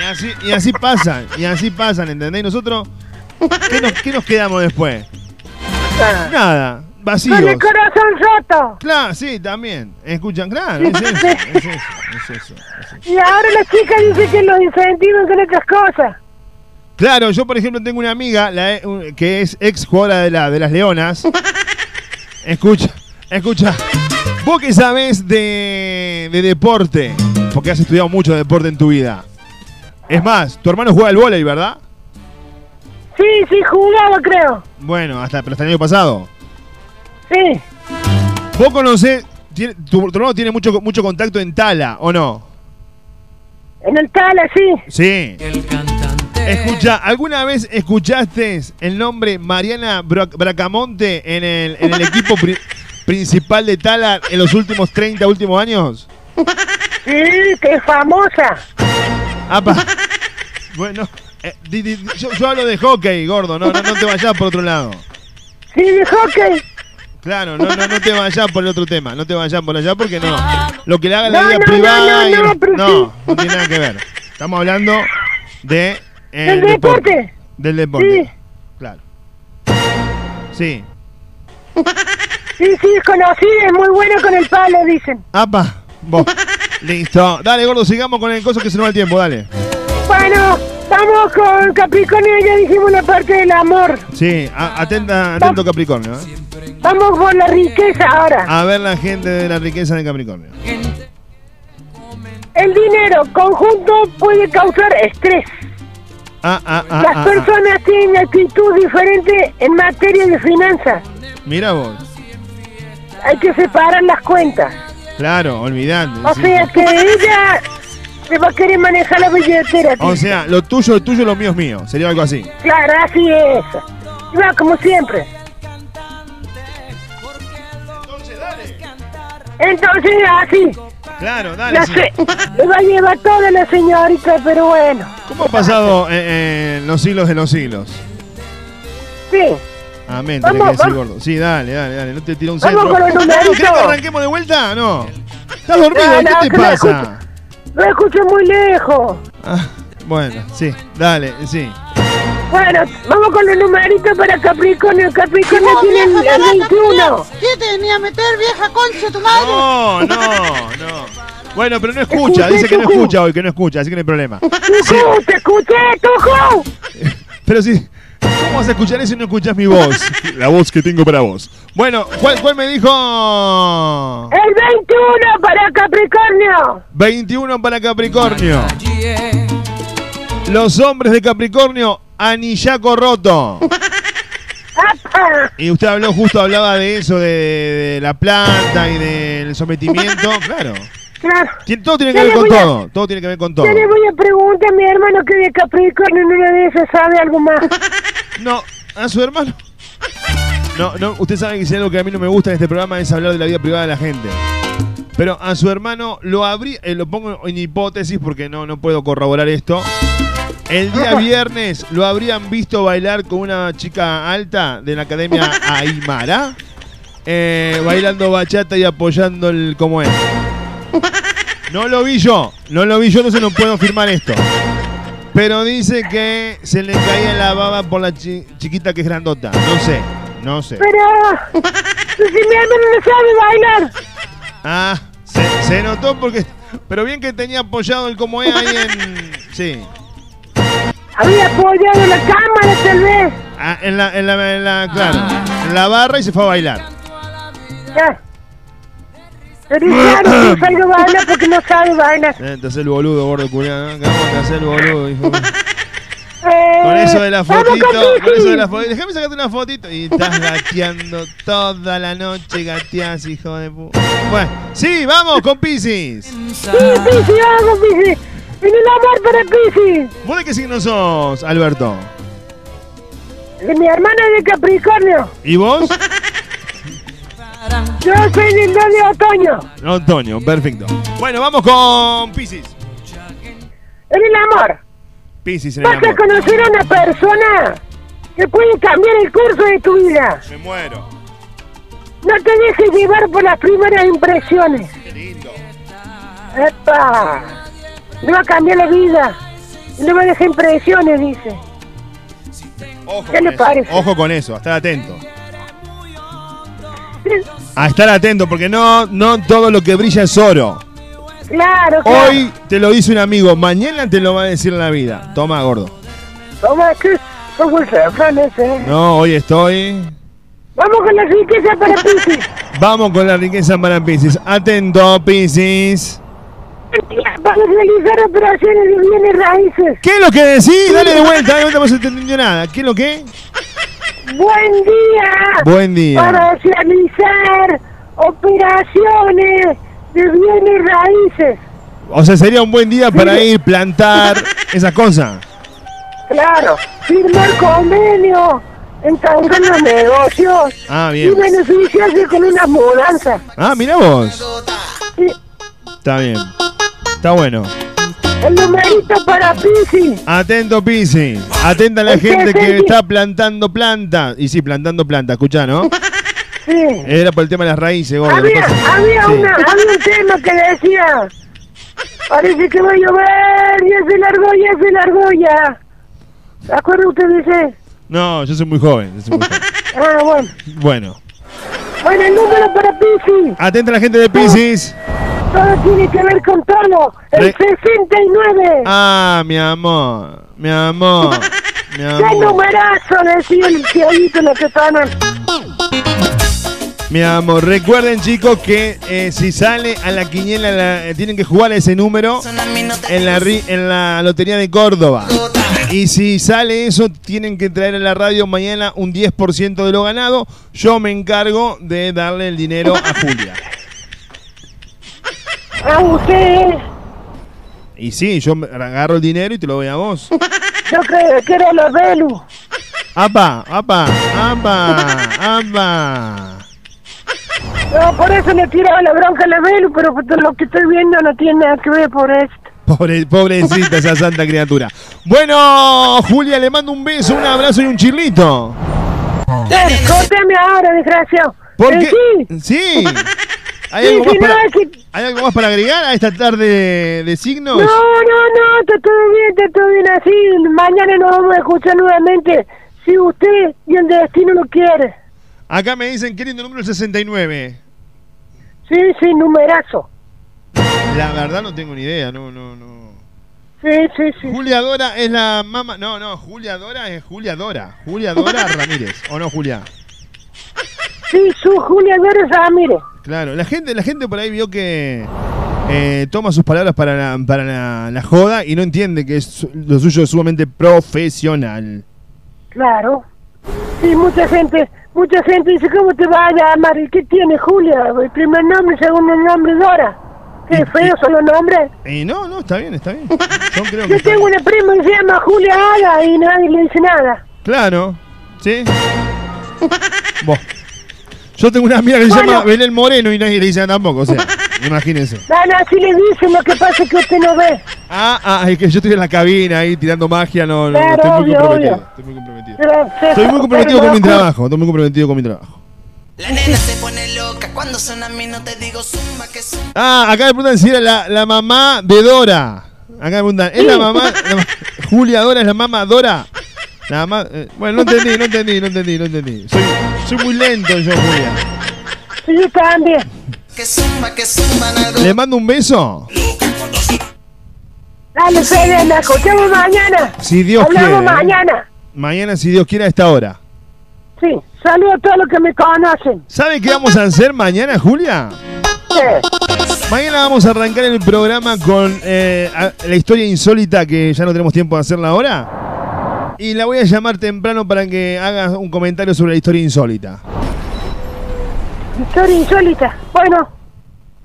Y así, y así pasan, y así pasan, ¿entendés? Y nosotros, ¿qué nos, qué nos quedamos después? Nada, vacíos. Con el corazón roto. Claro, sí, también. Escuchan, claro, es eso, es eso, es eso. Y ahora la chica dice que los incentivos son otras cosas. Claro, yo por ejemplo tengo una amiga la- un- que es ex jugadora de, la, de las Leonas. Escucha, escucha. Vos que sabés de, de deporte, porque has estudiado mucho deporte en tu vida. Es más, tu hermano juega al vóley, ¿verdad? Sí, sí, jugaba creo. Bueno, hasta, pero hasta el año pasado. Sí. ¿Vos conocés, tiene- tu, tu hermano tiene mucho, mucho contacto en Tala, ¿o no? En el Tala, sí. Sí. Escucha, ¿alguna vez escuchaste el nombre Mariana Bra- Bracamonte en el, en el equipo pri- principal de Tala en los últimos 30 últimos años? Sí, que es famosa. Apa. Bueno, eh, di- di- yo, yo hablo de hockey, gordo, no, no, no te vayas por otro lado. Sí, de hockey. Claro, no, no, no te vayas por el otro tema, no te vayas por allá porque no. Lo que le haga la vida privada no, y- no, no, pero no, no tiene nada que ver. Estamos hablando de eh, Del deporte. Del deporte. Sí. Claro. Sí. Sí, sí, es conocida, es muy buena con el palo, dicen. Apa, vos. Listo. Dale, gordo, sigamos con el coso que se nos va el tiempo, dale. Bueno, vamos con Capricornio, ya dijimos la parte del amor. Sí, a- atenta, atento Capricornio. ¿eh? Vamos por la riqueza ahora. A ver la gente de la riqueza de Capricornio. El dinero conjunto puede causar estrés. Ah, ah, ah, Las ah, ah. personas tienen actitud diferente en materia de finanzas. Mira vos. Hay que separar las cuentas. Claro, olvidate. O sí. sea que ella se va a querer manejar la billetera. O sea, lo tuyo es tuyo, lo mío es mío. Sería algo así. Claro, así es. Y va como siempre. Entonces, así. Claro, dale. La sí. se- va a llevar toda la señorita, pero bueno. ¿Cómo ha pasado eh, en los siglos de los siglos? Sí. Amén, Vamos, tenés que decir vamos. gordo. Sí, dale, dale, dale. No te tira un Vamos centro. con los ¿No numeritos. querés que arranquemos de vuelta? No. ¿Estás dormido? No, no, ¿Qué te pasa? Lo escucho muy lejos. Ah, bueno, sí, dale, sí. Bueno, vamos con los numeritos para Capricornio. Capricornio tiene el, vieja, el no, 21. ¿Qué te venía a meter, vieja concha, tu madre? No, no, no. Bueno, pero no escucha, Escuché, dice que no escucha hoy, que no escucha, así que no hay problema. ¡Tucu, te escuché, Tucu! Pero sí, ¿cómo vas a escuchar eso si no escuchas mi voz? La voz que tengo para vos. Bueno, ¿cuál, cuál me dijo? El 21 para Capricornio. 21 para Capricornio. Los hombres de Capricornio, anillaco roto. Y usted habló, justo hablaba de eso, de, de la planta y del sometimiento. Claro. Claro. Tien- Todo tiene que Ya ver le con voy a- todo. Todo tiene que ver con todo. Ya le voy a preguntar a mi hermano que de Capricornio en una de esas sabe algo más. No, a su hermano. No, no, usted sabe que si algo que a mí no me gusta en este programa es hablar de la vida privada de la gente. Pero a su hermano lo habría, eh, lo pongo en hipótesis porque no, no puedo corroborar esto. El día viernes lo habrían visto bailar con una chica alta de la academia Aymara, eh, bailando bachata y apoyando el como es. No lo vi yo, no lo vi yo, entonces no puedo firmar esto. Pero dice que se le caía la baba por la chi- chiquita que es grandota. No sé, no sé. Pero si mi hermano no sabe bailar. Ah, se, se notó porque. Pero bien que tenía apoyado el como es ahí en. Sí. Había apoyado la cámara, tal vez. Ah, en la, en la, en la, claro, en la barra y se fue a bailar. Ya. Pero claro, no salgo bailar porque no sabe bailar. Eh, te hace el boludo, gordo culiado, ¿no? ¿Cómo te hace el boludo, hijo? Eh, Con eso de la fotito, con eso de la fotito. Déjame sacarte una fotito. Y estás gateando toda la noche, gateás, hijo de puta. Bueno, sí, vamos con Piscis. Sí, Pisi, vamos, Pisi. En el amor para Pisi. ¿Vos de qué signo sos, Alberto? Mi hermana es de Capricornio. ¿Y vos? Yo soy del 2 de otoño. Antonio, perfecto. Bueno, vamos con Piscis. En el amor. Piscis en el Vas a conocer a una persona que puede cambiar el curso de tu vida. Me muero. No te dejes llevar por las primeras impresiones. Qué lindo. ¡Epa! Le va a cambiar la vida. Le va a dejar impresiones, dice. Ojo ¿Qué le eso. parece? Ojo con eso, estar atento. A estar atento, porque no, no todo lo que brilla es oro. Claro, claro. Hoy te lo dice un amigo, mañana te lo va a decir la vida. Toma, gordo. Toma, que ¿Cómo el refrán ese? eh? No, hoy estoy. Vamos con la riqueza para Piscis. Vamos con la riqueza para Piscis. Atento, Piscis. Para realizar operaciones de bienes raíces. ¿Qué es lo que decís? Dale de vuelta, no te hemos entendido nada. ¿Qué es lo que? Buen día. Buen día. Para realizar operaciones de bienes raíces. O sea, sería un buen día para ir plantar esas cosas. Claro. Firmar convenio. Entablar los negocios. Ah, Y bien. beneficiarse con una mudanza. Ah, mira vos. Está bien. Está bueno. El numerito para Piscis. Atento, Piscis. Atenta a la gente que está plantando planta. Y sí, plantando planta, escuchá, ¿no? Sí. Era por el tema de las raíces, gordo. ¿qué Había, había, Sí. una, había un tema que decía, parece que va a llover, ya se largó, ya se largó ya. ¿Se acuerda usted de ese? No, yo soy muy joven. soy muy joven. Ah, bueno. Bueno. Bueno, el número para Piscis. Atenta a la gente de Piscis. Todo tiene que ver con todo. El Re- 69. Ah, mi amor. Mi amor. Mi ¡Qué amor. numerazo! Decía el en lo que estaban. Mi amor. Recuerden, chicos, que eh, si sale a la quiniela, la- eh, tienen que jugar a ese número en la, ri- en la Lotería de Córdoba. Y si sale eso, tienen que traer a la radio mañana un 10% de lo ganado. Yo me encargo de darle el dinero a Julia. A usted, Y sí, yo agarro el dinero y te lo doy a vos. yo creo que era los Velu. ¡Apa! ¡Apa! ¡Apa! ¡Apa! No, por eso le tiraba la bronca a la Velu, pero lo que estoy viendo no tiene nada que ver por esto. Pobre, pobrecita esa santa criatura. Bueno, Julia, le mando un beso, un abrazo y un chirlito. Córtame ahora, desgraciado. ¿Por Eh, qué? Sí. Sí. ¿Hay, algo más para, es que- ¿Hay algo más para agregar a esta tarde de, signos? No, no, no, está todo bien, está todo bien así. Mañana nos vamos a escuchar nuevamente. Si usted y el destino lo quiere. Acá me dicen, qué lindo número el 69. Sí, sí, numerazo. La verdad no tengo ni idea, no, no, no. Sí, sí, sí. Julia Dora es la mamá. No, no, Julia Dora es Julia Dora. Julia Dora Ramírez. ¿O no, Julia? Sí, su Julia Dora Ramírez. Claro, la gente, la gente por ahí vio que eh, toma sus palabras para, la, para la, la joda y no entiende que es, lo suyo es sumamente profesional. Claro. Sí, mucha gente, mucha gente dice, ¿cómo te va a llamar? ¿Y qué tiene Julia? El primer nombre, segundo nombre, Dora. Qué feos son los nombres. Y no, no, está bien, está bien. Yo creo que Yo tengo una prima que se llama Julia Haga y nadie le dice nada. Claro, ¿sí? Vos. Yo tengo una amiga que se llama Belén Moreno y nadie le dice nada tampoco, o sea, imagínense. No, no, así le dicen, lo que pasa es que usted no ve. Ah, ah, es que yo estoy en la cabina ahí tirando magia, no, no, Claro, estoy muy obvio, comprometido. obvio. Estoy muy comprometido. Pero Estoy muy comprometido pero con mi trabajo, estoy muy comprometido con mi trabajo. La nena se pone loca cuando suena a mí, no te digo zumba que zumba. Ah, acá me preguntan si era la, la mamá de Dora. Acá me preguntan, ¿es la mamá? la Julia Dora es la mamá Dora. La mamá, eh, bueno, no entendí, no entendí, no entendí, no entendí. Soy, soy muy lento yo, Julia. Sí. Que que nada. ¿Le mando un beso? Dale, Fede, nos escuchamos mañana. Si Dios Hablamos quiere. ¿eh? mañana. Mañana, si Dios quiere, a esta hora. Sí, saludo a todos los que me conocen. ¿Sabe qué vamos a hacer mañana, Julia? Mañana vamos a arrancar el programa con eh, la historia insólita que ya no tenemos tiempo de hacerla ahora. Y la voy a llamar temprano para que haga un comentario sobre la historia insólita. Historia insólita. Bueno,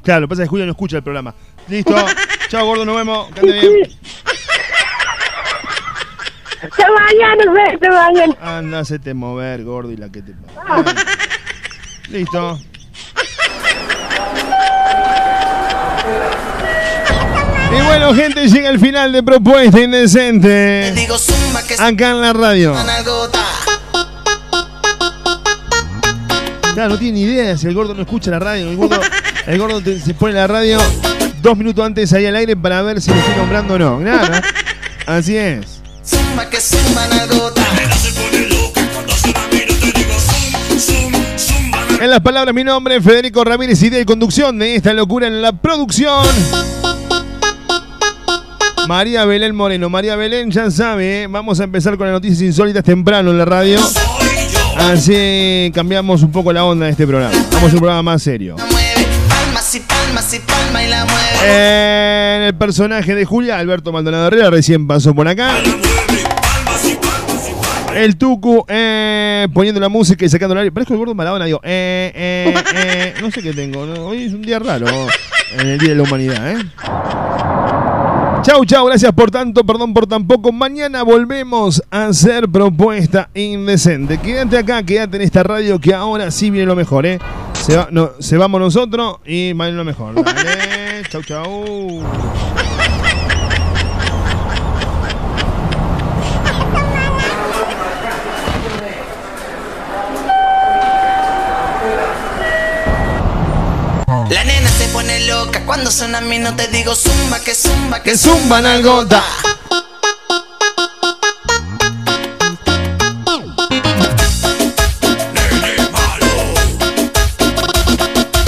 Claro, lo que pasa es que Julia no escucha el programa. Listo. Chao, gordo, nos vemos. Que ande bien. mañana, Fede, hasta mañana. Anda, hacete mover, gordo, y la que te... Ah. Listo. Y bueno, gente, llega el final de Propuesta Indecente. Acá en la radio. Claro, no tiene ni idea si el gordo no escucha la radio. El gordo, el gordo te- se pone la radio dos minutos antes ahí al aire para ver si lo estoy nombrando o no. Nada. Así es. En las palabras, mi nombre es Federico Ramírez, y conducción de esta locura en la producción. María Belén Moreno. María Belén ya sabe, ¿eh? vamos a empezar con las noticias insólitas temprano en la radio. Así cambiamos un poco la onda de este programa. Vamos a un programa más serio. La. En el personaje de Julia, Alberto Maldonado Herrera recién pasó por acá. El Tucu eh, poniendo la música y sacando el aire. Parezco el gordo Maradona, digo. Eh, eh, no sé qué tengo. ¿no? Hoy es un día raro en el Día de la Humanidad, ¿eh? Chau, chau, gracias por tanto, perdón por tan poco. Mañana volvemos a hacer propuesta indecente. Quédate acá, quédate en esta radio que ahora sí viene lo mejor, ¿eh? Se, vamos nosotros y viene lo mejor. Dale, chau, chau. La nena se pone loca cuando suena a mí no te digo zumba que zumba que Que zumba nalgota.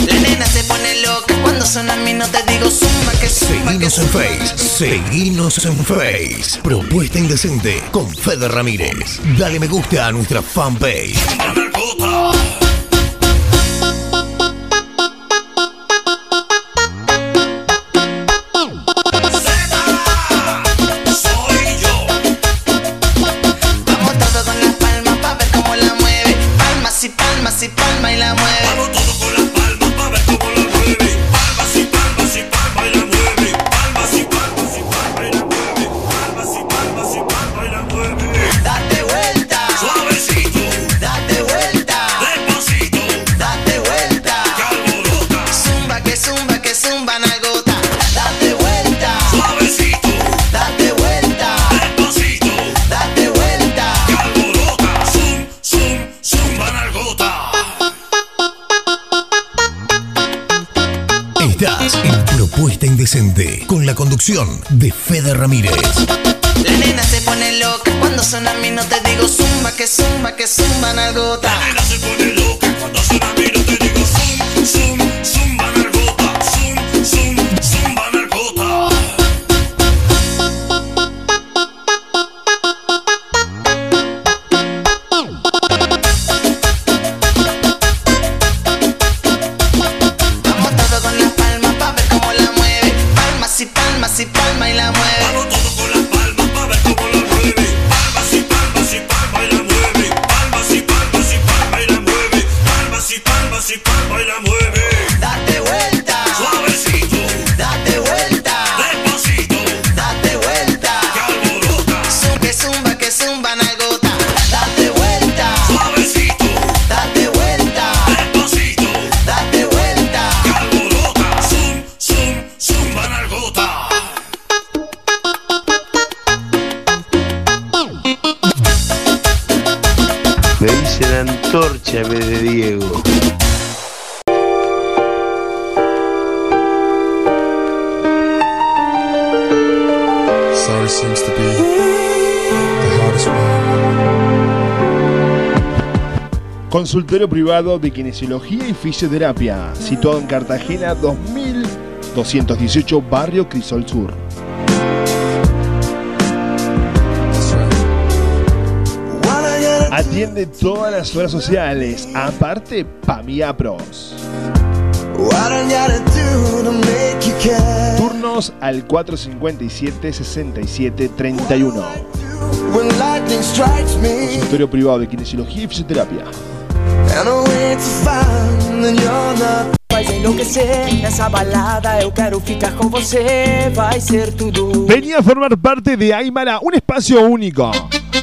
La nena se pone loca cuando suena a mí no te digo zumba que zumba que Seguinos en Face, seguinos en Face. Propuesta Indecente con Fede Ramírez. Dale me gusta a nuestra fanpage. Indecente con la conducción de Fede Ramírez. La nena se pone loca cuando suena a mí no te digo zumba que zumba que zumba nalgota. La nena se pone loca cuando suena a mí no consultorio privado de kinesiología y fisioterapia, situado en Cartagena 2218, barrio Crisol Sur. Atiende todas las horas sociales, aparte Pamia Pros. Turnos al 457-6731. Consultorio privado de kinesiología y fisioterapia. Faz enlouquecer nessa balada. Eu quero ficar com você, vai ser tudo. Venía a formar parte de Aymara, un espacio único.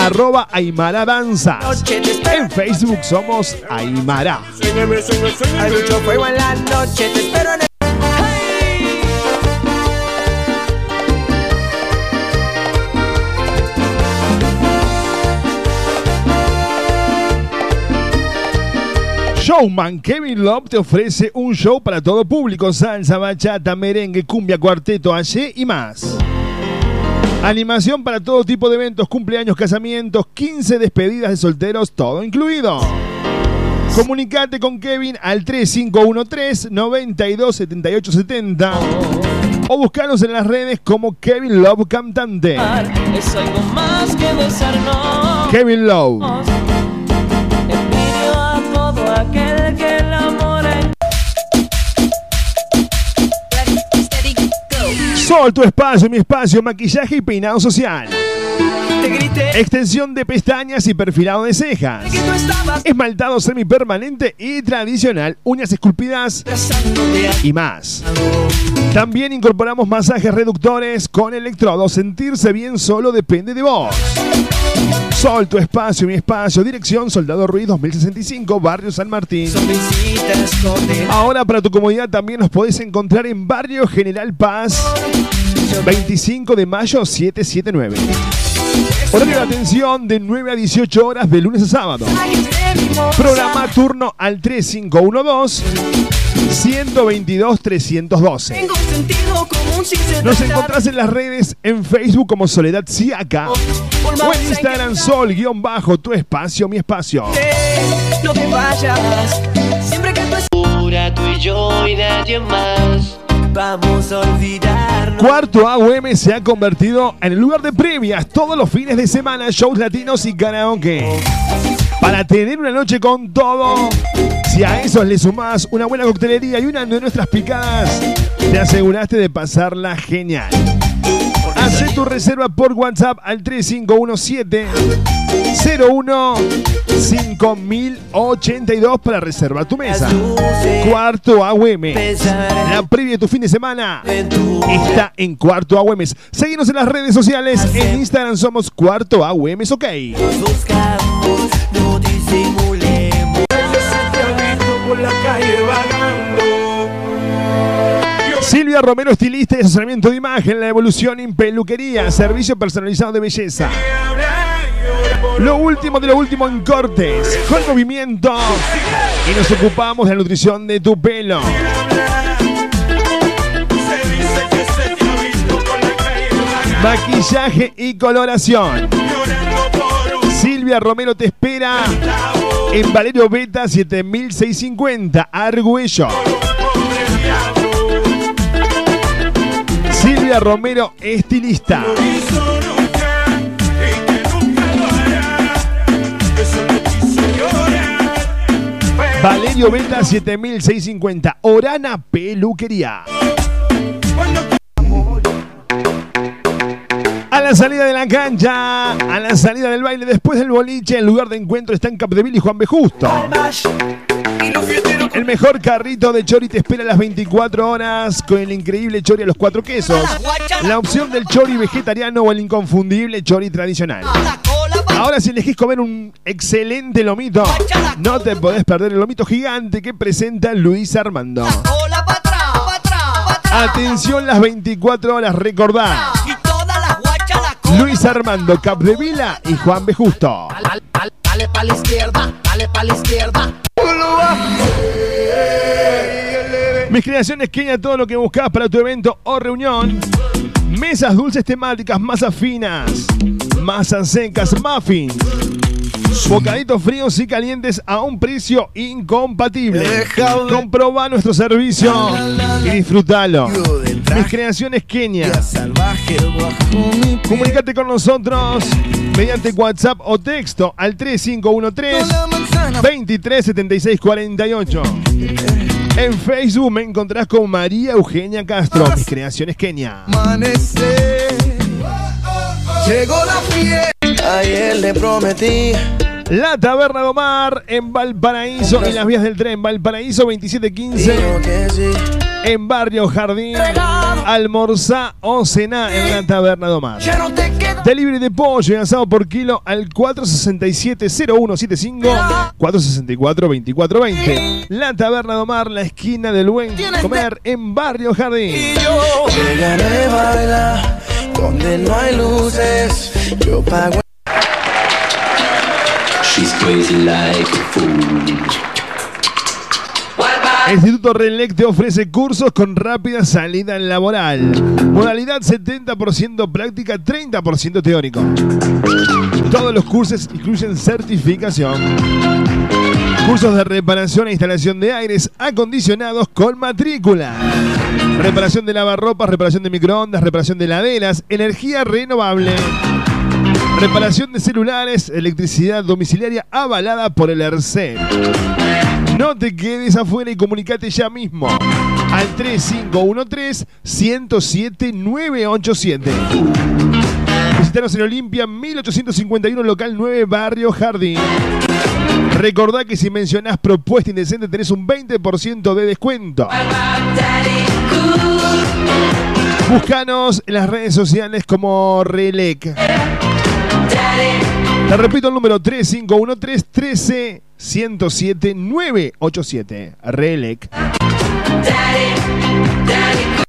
arroba Aymara Danzas. En Facebook somos Aymara. Hay mucho fuego en la noche. Te espero en el. Showman Kevin Love te ofrece un show para todo público, salsa, bachata, merengue, cumbia, cuarteto, allí y más. Animación para todo tipo de eventos, cumpleaños, casamientos, 15 despedidas de solteros, todo incluido. Comunicate con Kevin al 3513 927870 o buscanos en las redes como Kevin Love Cantante. Es algo más que besarnos. Kevin Love. Sol, tu espacio, mi espacio, maquillaje y peinado social. Extensión de pestañas y perfilado de cejas. Esmaltado semipermanente y tradicional, uñas esculpidas y más. También incorporamos masajes reductores con electrodos. Sentirse bien solo depende de vos. Sol, tu espacio, mi espacio. Dirección Soldado Ruiz 2065, Barrio San Martín. Ahora para tu comodidad también nos podés encontrar en Barrio General Paz, 25 de mayo 779. Horario de atención de 9 a 18 horas de lunes a sábado. Programa turno al 3512 122 312. Tengo un sentido común sin ser Nos verdad. encontrás en las redes en Facebook como Soledad Siaca o en Instagram Sol guion bajo tu espacio, mi espacio. No te vayas. Siempre que tú y yo y nadie más. Vamos a olvidarnos. Cuarto AUM se ha convertido en el lugar de previas todos los fines de semana, shows latinos y karaoke. Para tener una noche con todo, si a eso le sumás una buena coctelería y una de nuestras picadas, te aseguraste de pasarla genial. Haz tu reserva por WhatsApp al 3517 01 5082 para reservar tu mesa. Cuarto AUM. La previa de tu fin de semana está en Cuarto AUM. Seguimos en las redes sociales. En Instagram somos Cuarto AUM. Ok. Silvia Romero, estilista y asesoramiento de imagen, la evolución en peluquería, servicio personalizado de belleza. Lo último de lo último en cortes, con movimiento. Y nos ocupamos de la nutrición de tu pelo. Maquillaje y coloración. Silvia Romero te espera en Valerio Beta 7650, Argüello. Silvia Romero, estilista. Valerio Beta 7650, Orana Peluquería. A la salida de la cancha, a la salida del baile, después del boliche, el lugar de encuentro está en Capdeville y Juan B. Justo. El mejor carrito de chori te espera las 24 horas con el increíble chori a los cuatro quesos. La opción del chori vegetariano o el inconfundible chori tradicional. Ahora si elegís comer un excelente lomito, no te podés perder el lomito gigante que presenta Luis Armando. Atención las 24 horas, recordá. Luis Armando Capdevila y Juan B. Justo. dale pa' la izquierda, dale pa' la izquierda. Mis creaciones Kenia, todo lo que buscas para tu evento o reunión. Mesas dulces temáticas, masas finas, masas secas, muffins. Bocaditos fríos y calientes a un precio incompatible. Comproba nuestro servicio y disfrútalo. Mis creaciones Kenia. Comunicate con nosotros mediante WhatsApp o texto al 3513 237648. En Facebook me encontrás con María Eugenia Castro, mis creaciones Kenia. Llegó la fiesta. Ayer le prometí. La Taberna de Omar en Valparaíso, en las vías del tren, Valparaíso 2715. En Barrio Jardín, almorzá o cená en la Taberna de Omar. Delivery de pollo y asado por kilo al 467-0175, 464-2420. La Taberna de Omar, la esquina del buen comer en Barrio Jardín. Déjame bailar donde no hay luces. Yo pago. She's crazy like a fool. Instituto Relec te ofrece cursos con rápida salida laboral. Modalidad 70% práctica, 30% teórico. Todos los cursos incluyen certificación. Cursos de reparación e instalación de aires acondicionados con matrícula. Reparación de lavarropas, reparación de microondas, reparación de laderas, energía renovable. Reparación de celulares, electricidad domiciliaria avalada por el ERCE. No te quedes afuera y comunicate ya mismo al 3513-107-987. Visítanos en Olimpia 1851, local 9, Barrio Jardín. Recordá que si mencionás propuesta indecente tenés un 20% de descuento. Búscanos en las redes sociales como Relec. Te repito el número 3513 107 987. Relec. Daddy, daddy.